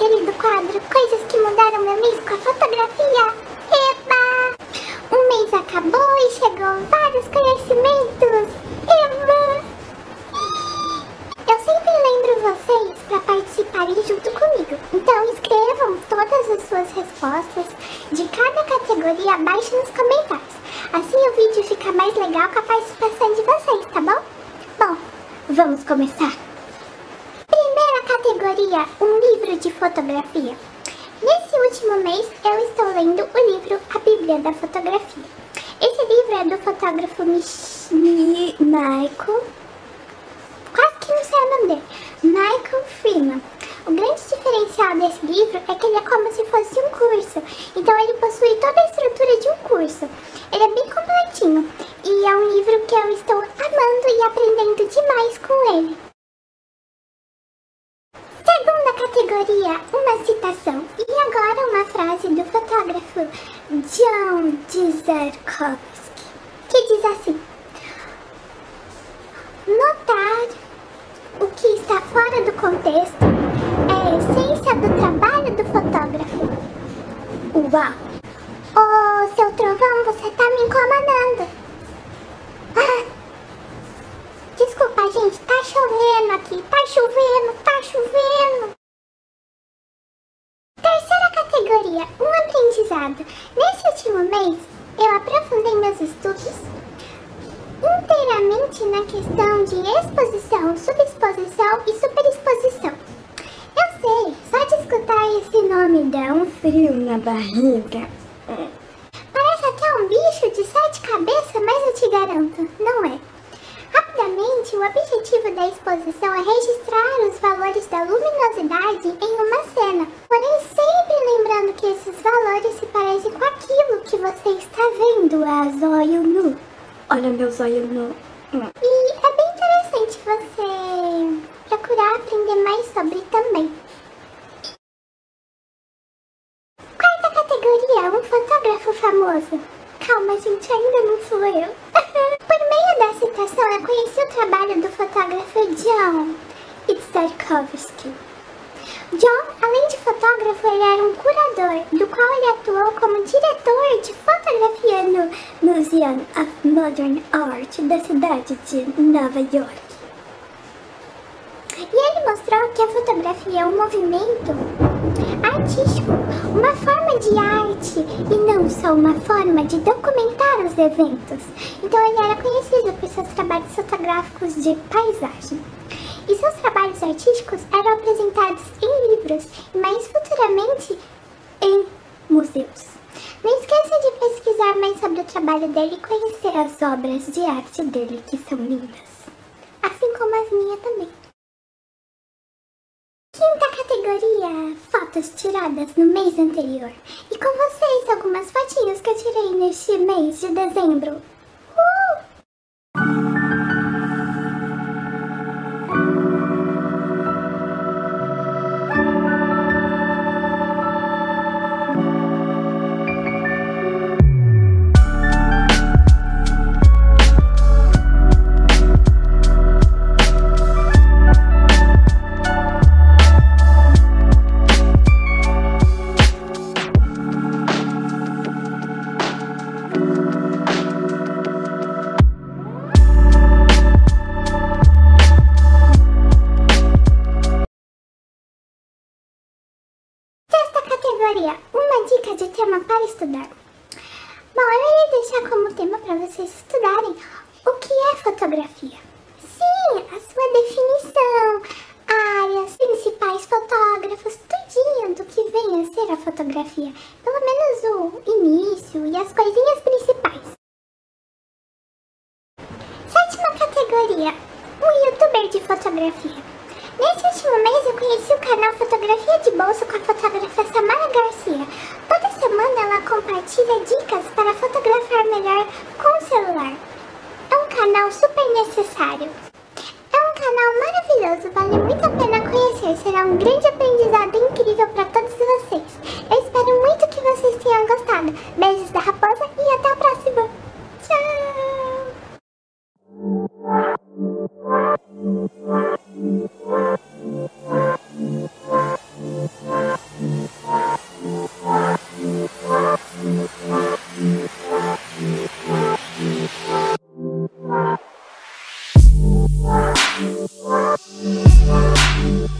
querido quadro Coisas que mudaram meu mês com a fotografia. Eba! O mês acabou e chegou vários conhecimentos. Eba! Eu sempre lembro vocês para participarem junto comigo. Então escrevam todas as suas respostas de cada categoria abaixo nos comentários. Assim o vídeo fica mais legal com a participação de vocês, tá bom? Bom, vamos começar! Um livro de fotografia. Nesse último mês eu estou lendo o livro A Bíblia da Fotografia. Esse livro é do fotógrafo Mich Michael, quase que não sei o nome dele, Michael Freeman. O grande diferencial desse livro é que ele é como se fosse um curso, então ele possui toda a estrutura de um curso. Ele é bem completinho e é um livro que eu estou amando e aprendendo demais com ele. Segunda categoria, citação. E agora uma frase do fotógrafo John Dzarkowski, que diz assim: Notar o que está fora do contexto é a essência do trabalho do fotógrafo. Uau! Oh, seu trovão, você tá me incomodando. Ah, desculpa, gente, tá chovendo aqui, tá chovendo, tá chovendo. Terceira categoria, um aprendizado. Nesse último mês, eu aprofundei meus estudos inteiramente na questão de exposição, subexposição e superexposição. Eu sei, só de escutar esse nome dá um frio na barriga. Parece até um bicho de sete cabeças, mas eu te garanto, não é. Rapidamente, o objetivo da exposição é registrar os valores da luminosidade em uma cena, porém sempre lembrando que esses valores se parecem com aquilo que você está vendo a zóio nu. Olha meu zóio nu. Hum. E é bem interessante você procurar aprender mais sobre também. Quarta categoria, um fotógrafo famoso. Calma, gente, ainda não sou eu. Por meio da citação, eu conheci o trabalho do fotógrafo John Itzarkovsky. John, além de fotógrafo, ele era um curador, do qual ele atuou como diretor de fotografia no Museum of Modern Art da cidade de Nova York. E ele mostrou que a fotografia é um movimento artístico, uma forma de arte e não só uma forma de documentar os eventos. Então ele era conhecido por seus trabalhos fotográficos de paisagem. E seus trabalhos artísticos eram apresentados em livros mais futuramente em museus. Não esqueça de pesquisar mais sobre o trabalho dele e conhecer as obras de arte dele, que são lindas. Assim como as minhas também. Quinta categoria: fotos tiradas no mês anterior. E com vocês, algumas fotinhas que eu tirei neste mês de dezembro. Categoria, uma dica de tema para estudar. Bom, eu irei deixar como tema para vocês estudarem o que é fotografia. Sim, a sua definição, áreas, principais fotógrafos, tudinho do que vem a ser a fotografia. Pelo menos o início e as coisinhas principais. Sétima categoria, um youtuber de fotografia. Nesse último mês eu conheci o canal Fotografia de Bolso com a fotógrafa Samara Garcia. Toda semana ela compartilha dicas para fotografar melhor com o celular. É um canal super necessário. É um canal maravilhoso, vale muito a pena conhecer. Será um grande aprendizado incrível para todos vocês. Bye.